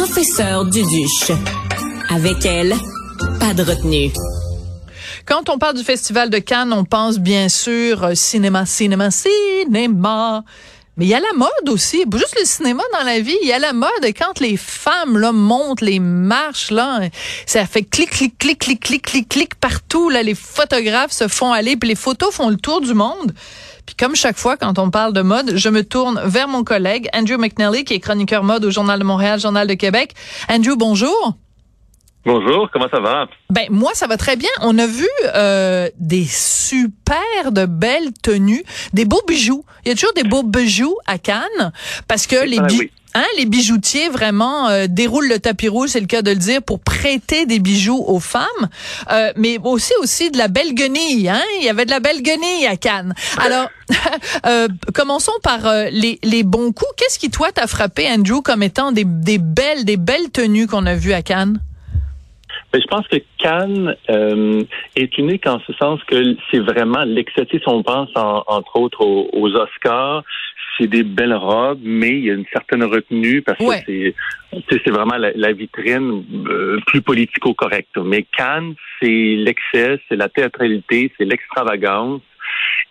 professeur Duduche. Avec elle, pas de retenue. Quand on parle du Festival de Cannes, on pense bien sûr euh, cinéma, cinéma, cinéma. Mais il y a la mode aussi, juste le cinéma dans la vie, il y a la mode et quand les femmes là montent les marches là, ça fait clic clic clic clic clic clic clic partout là, les photographes se font aller puis les photos font le tour du monde. Puis comme chaque fois quand on parle de mode, je me tourne vers mon collègue Andrew McNally qui est chroniqueur mode au Journal de Montréal, Journal de Québec. Andrew, bonjour. Bonjour, comment ça va? Ben moi ça va très bien. On a vu euh, des super de belles tenues, des beaux bijoux. Il y a toujours des beaux bijoux à Cannes parce que les bijoux Hein, les bijoutiers vraiment euh, déroulent le tapis rouge, c'est le cas de le dire, pour prêter des bijoux aux femmes, euh, mais aussi aussi de la belle guenille. Hein, il y avait de la belle guenille à Cannes. Alors, euh, commençons par les, les bons coups. Qu'est-ce qui toi t'a frappé, Andrew, comme étant des, des belles des belles tenues qu'on a vues à Cannes? Je pense que Cannes euh, est unique en ce sens que c'est vraiment l'excès. Si on pense entre autres aux, Oscars, c'est des belles robes, mais il y a une certaine retenue parce que c'est c'est vraiment la, vitrine euh, plus politico-correcte. Mais Cannes, c'est l'excès, c'est la théâtralité, c'est l'extravagance.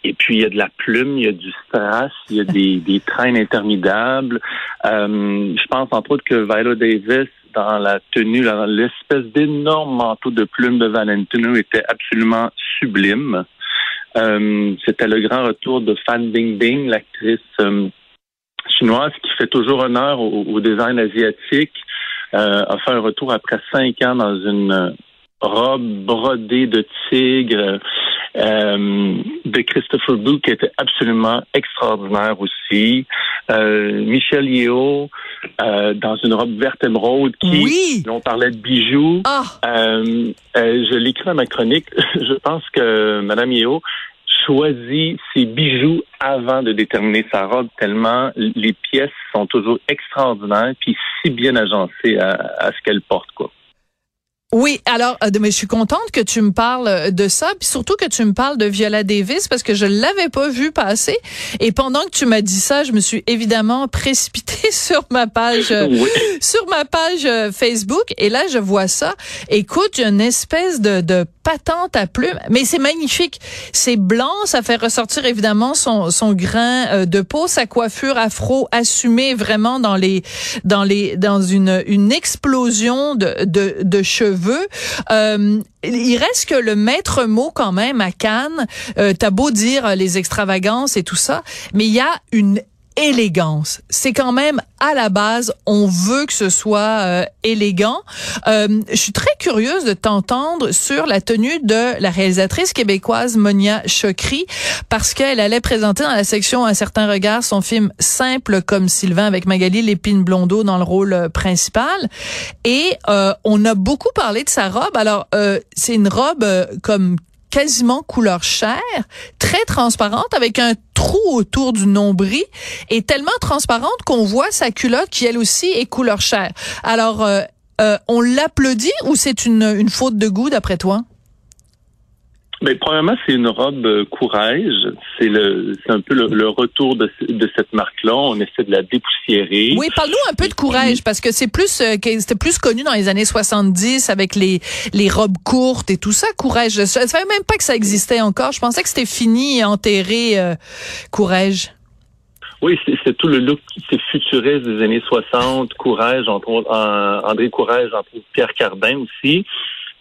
Et puis, il y a de la plume, il y a du strass, il y a des, des traînes interminables. Euh, je pense, entre autres, que Viola Davis dans la tenue, l'espèce d'énorme manteau de plumes de Valentino était absolument sublime. Euh, c'était le grand retour de Fan Bingbing, l'actrice euh, chinoise qui fait toujours honneur au, design asiatique. Euh, a fait un retour après cinq ans dans une robe brodée de tigre euh, de Christopher Boo qui était absolument extraordinaire aussi. Euh, Michel Yeo euh, dans une robe verte émeraude qui, oui. on parlait de bijoux. Euh, je l'écris dans ma chronique. je pense que Madame Yeo choisit ses bijoux avant de déterminer sa robe tellement les pièces sont toujours extraordinaires puis si bien agencées à, à ce qu'elle porte quoi. Oui, alors, euh, mais je suis contente que tu me parles euh, de ça, puis surtout que tu me parles de Viola Davis parce que je l'avais pas vu passer. Et pendant que tu m'as dit ça, je me suis évidemment précipitée sur ma page, euh, sur ma page Facebook. Et là, je vois ça. Écoute, une espèce de, de patente à plumes, mais c'est magnifique. C'est blanc, ça fait ressortir évidemment son, son grain de peau, sa coiffure afro assumée vraiment dans les, dans les, dans une, une explosion de, de, de cheveux euh, il reste que le maître mot quand même à Cannes. Euh, T'as beau dire les extravagances et tout ça, mais il y a une élégance. C'est quand même à la base, on veut que ce soit euh, élégant. Euh, je suis très curieuse de t'entendre sur la tenue de la réalisatrice québécoise Monia Chokri parce qu'elle allait présenter dans la section Un certain regard son film Simple comme Sylvain avec Magali Lépine Blondeau dans le rôle euh, principal et on a beaucoup parlé de sa robe. Alors c'est une robe comme quasiment couleur chair, très transparente, avec un trou autour du nombril, et tellement transparente qu'on voit sa culotte qui elle aussi est couleur chair. Alors, euh, euh, on l'applaudit ou c'est une, une faute de goût d'après toi? Mais premièrement, c'est une robe euh, courage. C'est le, c'est un peu le, retour de, de cette marque-là. On essaie de la dépoussiérer. Oui, parle-nous un peu de courage parce que c'est plus, euh, c'était plus connu dans les années 70 avec les les robes courtes et tout ça. Courage. Je, savais même pas que ça existait encore. Je pensais que c'était fini, enterré. Euh, courage. Oui, c'est tout le look, c'est futuriste des années 60. Courage, entre autres, André Courage, entre autres Pierre Cardin aussi.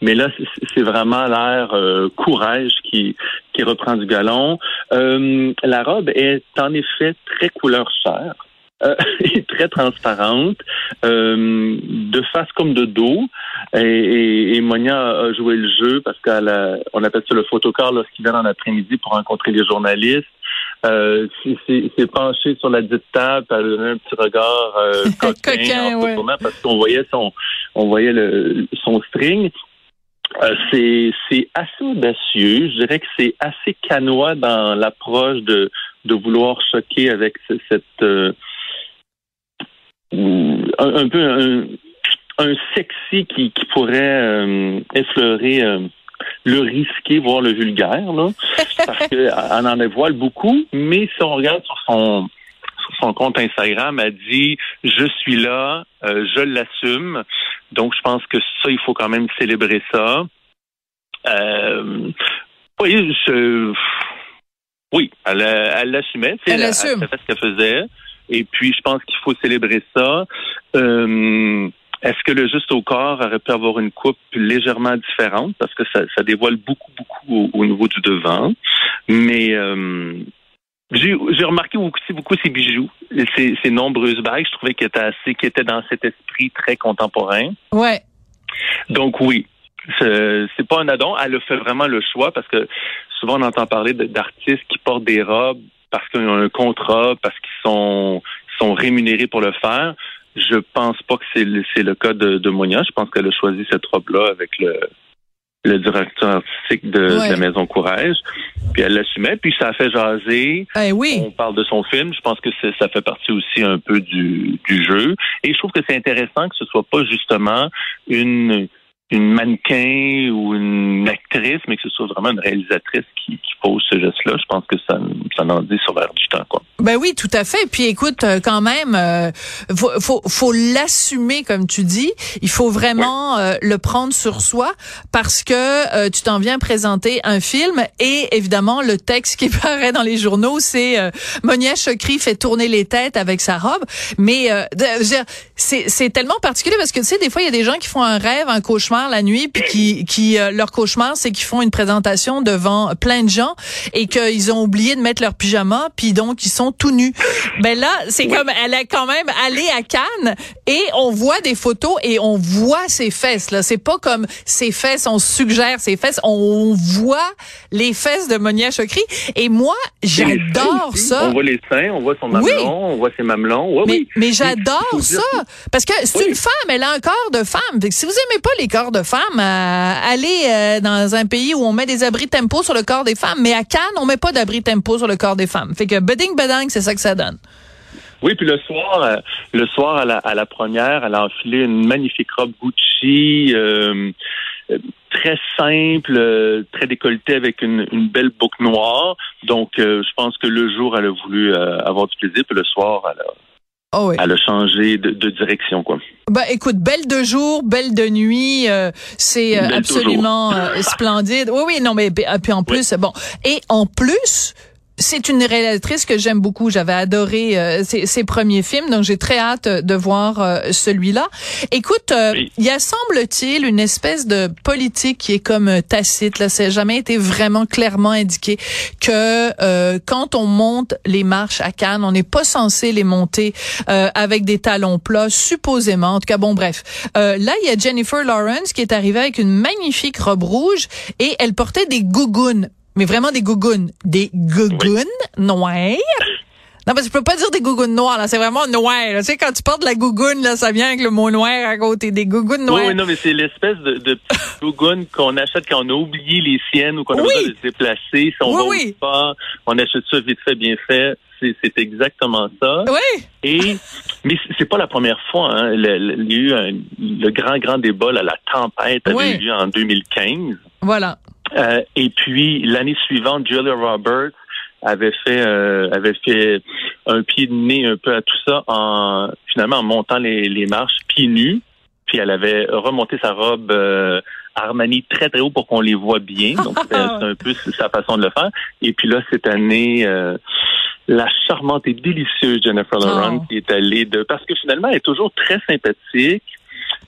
Mais là, c'est vraiment l'air euh, courage qui, qui reprend du galon. Euh, la robe est en effet très couleur chair. Euh, et très transparente, de face comme de dos. Et, et, Monia a joué le jeu parce qu'on appelle ça le photocar lorsqu'il vient en après-midi pour rencontrer les journalistes. Euh, c'est penché sur la dite table, elle a donné un petit regard euh, coquin, coquin parce qu'on voyait son on voyait le, son string. Euh, c'est assez audacieux. Je dirais que c'est assez canois dans l'approche de, de vouloir choquer avec cette euh, un, peu un, sexy qui, qui pourrait euh, effleurer le risqué, voire le vulgaire, là, parce qu'elle en dévoile beaucoup. Mais si on regarde sur son sur son compte Instagram, a dit je suis là, euh, je l'assume. Donc je pense que ça, il faut quand même célébrer ça. Euh, oui, je, oui, elle, elle l'assumait. Elle, assume. Elle, fait ce qu'elle faisait. Et puis je pense qu'il faut célébrer ça. Euh, est-ce que le juste au corps aurait pu avoir une coupe légèrement différente? Parce que ça, ça dévoile beaucoup, beaucoup au, niveau du devant. Mais euh, j'ai remarqué aussi beaucoup ses bijoux, ses, ses nombreuses bagues. Je trouvais qu'elle était assez, qui était dans cet esprit très contemporain. Ouais. Donc oui, c'est pas un addon. Elle a fait vraiment le choix parce que souvent on entend parler d'artistes qui portent des robes parce qu'ils ont un contrat, parce qu'ils sont, sont rémunérés pour le faire. Je pense pas que c'est le, le cas de, de Monia. Je pense qu'elle a choisi cette robe-là avec le, le directeur artistique de, la Maison Courage. Puis elle l'assumait, puis ça a fait jaser. Oui. On parle de son film. Je pense que ça fait partie aussi un peu du, du jeu. Et je trouve que c'est intéressant que ce soit pas justement une une mannequin ou une actrice, mais que ce soit vraiment une réalisatrice qui, qui pose ce geste-là, je pense que ça, ça en dit sur l'air du temps. Quoi. Ben oui, tout à fait. Puis écoute, euh, quand même, euh, faut, faut, faut l'assumer, comme tu dis. Il faut vraiment euh, le prendre sur soi parce que euh, tu t'en viens présenter un film et évidemment, le texte qui paraît dans les journaux, c'est Monia Chokri fait tourner les têtes avec sa robe. Mais c'est tellement particulier parce que tu sais, des fois, il y a des gens qui font un rêve, un cauchemar la nuit, puis qui, qui euh, leur cauchemar, c'est qu'ils font une présentation devant plein de gens et qu'ils ont oublié de mettre leur pyjama, puis donc ils sont tout nus. Ben là, c'est comme elle est quand même allée à Cannes et on voit des photos et on voit ses fesses. Là, c'est pas comme ses fesses, on suggère ses fesses, on voit les fesses de Monia Chokri. Et moi, j'adore ça. On voit les seins, on voit son mamelon, on voit ses mamelons. mais, mais j'adore ça parce que c'est une femme, elle a un corps de femme. Si vous aimez pas les corps de femmes. aller euh, dans un pays où on met des abris tempo sur le corps des femmes, mais à Cannes, on met pas d'abri tempo sur le corps des femmes. Fait que bedding c'est ça que ça donne. Oui, puis le soir, euh, le soir à la, à la, première, elle a enfilé une magnifique robe Gucci, euh, très simple, très décolletée avec une, une, belle boucle noire. Donc, je pense que le jour, elle a voulu avoir du plaisir, puis le soir, elle a Oh Elle a changé de, de, direction, quoi. Bah, écoute, belle de jour, belle de nuit, euh, c'est euh, absolument euh, splendide. Oui, oui, non, mais puis en plus, bon, et en plus, c'est une réalisatrice que j'aime beaucoup. J'avais adoré euh, ses, premiers films, donc j'ai très hâte de voir euh, celui-là. Écoute, euh, il y a semble-t-il une espèce de politique qui est comme tacite. Là, ça n'a jamais été vraiment clairement indiqué que quand on monte les marches à Cannes, on n'est pas censé les monter avec des talons plats, supposément. En tout cas, bon, bref. là, il y a Jennifer Lawrence qui est arrivée avec une magnifique robe rouge et elle portait des gougounes mais vraiment des gougounes. Des gougounes noires? Non, parce que je peux pas dire des gougounes noires, là. C'est vraiment noir. Tu sais, quand tu portes la gougoune, là, ça vient avec le mot noir à côté. Des gougounes noires. Oui, non, mais c'est l'espèce de, de gougoune qu'on achète quand on a oublié les siennes ou qu'on a besoin de se déplacer. Si on va oui. pas, on achète ça vite fait, bien fait. C'est exactement ça. Oui. Et, mais c'est pas la première fois, hein. Le, il y a eu un, le grand, grand débat, là, la tempête avait eu lieu en 2015. Voilà. Euh, et puis l'année suivante, Julia Roberts avait fait euh, avait fait un pied de nez un peu à tout ça en finalement en montant les, les marches pieds nus. Puis elle avait remonté sa robe euh, Armani très très haut pour qu'on les voit bien. Donc c'est un peu sa façon de le faire. Et puis là cette année. la charmante et délicieuse Jennifer Lawrence oh. qui est allée de parce que finalement elle est toujours très sympathique.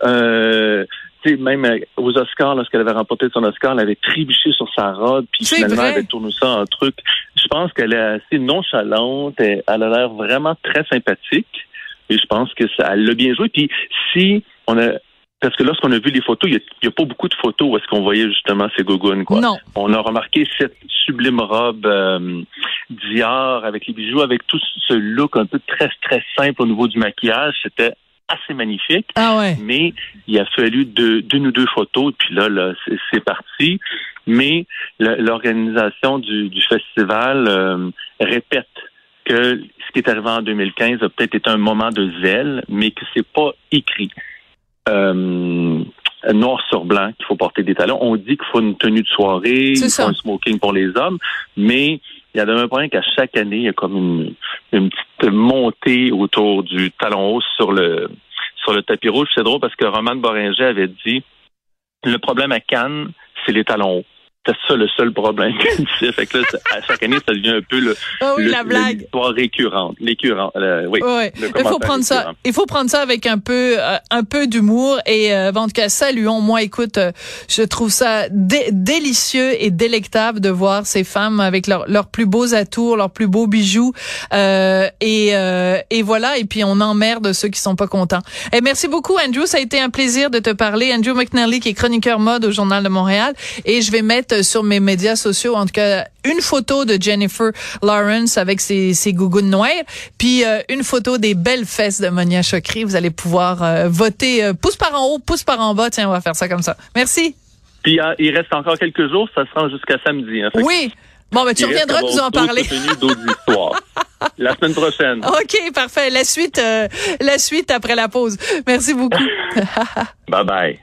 Euh, même euh, aux Oscars, lorsqu'elle avait remporté son Oscar, elle avait trébuché sur sa robe, puis finalement, elle avait tourné ça en truc. Je pense qu'elle est assez nonchalante, elle, a l'air vraiment très sympathique, et je pense que ça, elle l'a bien joué. Puis si on a parce que lorsqu'on a vu les photos, il n'y a, pas beaucoup de photos où est-ce qu'on voyait justement ces gougounes. Quoi. Non. On a remarqué cette sublime robe euh, Dior avec les bijoux, avec tout ce look un peu très, très simple au niveau du maquillage. C'était assez magnifique. Ah ouais. Mais il a fallu deux, d'une ou deux photos, puis là, là c'est, parti. Mais l'organisation du, du, festival euh, répète que ce qui est arrivé en 2015 a peut-être été un moment de zèle, mais que c'est pas écrit. Euh, noir sur blanc qu'il faut porter des talons. On dit qu'il faut une tenue de soirée, il faut un smoking pour les hommes, mais il y a un point qu'à chaque année, il y a comme une, une petite montée autour du talon haut sur le sur le tapis rouge. C'est drôle parce que Roman Boringer avait dit le problème à Cannes, c'est les talons hauts. C'est ça le seul problème Fait que là, à chaque année, ça devient un peu le, oh oui, la blague. l'histoire récurrente, l'écurant. Euh, oui. Il faut prendre ça. Il faut prendre ça avec un peu, euh, un peu d'humour et euh, en tout cas, saluons. Moi, écoute, euh, je trouve ça délicieux et délectable de voir ces femmes avec leurs leurs plus beaux atours, leurs plus beaux bijoux et et voilà. Et puis on emmerde ceux qui sont pas contents. Et merci beaucoup, Andrew. Ça a été un plaisir de te parler. Andrew McNally, qui est chroniqueur mode au Journal de Montréal, et je vais mettre sur mes médias sociaux, en tout cas, une photo de Jennifer Lawrence avec ses, ses gougounes noires, puis euh, une photo des belles fesses de Monia Chokri. Vous allez pouvoir euh, voter euh, pouce par en haut, pouce par en bas. Tiens, on va faire ça comme ça. Merci. Puis il reste encore quelques jours, ça se rend jusqu'à samedi. Hein, oui. Bon, mais tu reviendras nous en parler. la semaine prochaine. OK, parfait. La suite, la suite après la pause. Merci beaucoup. bye bye.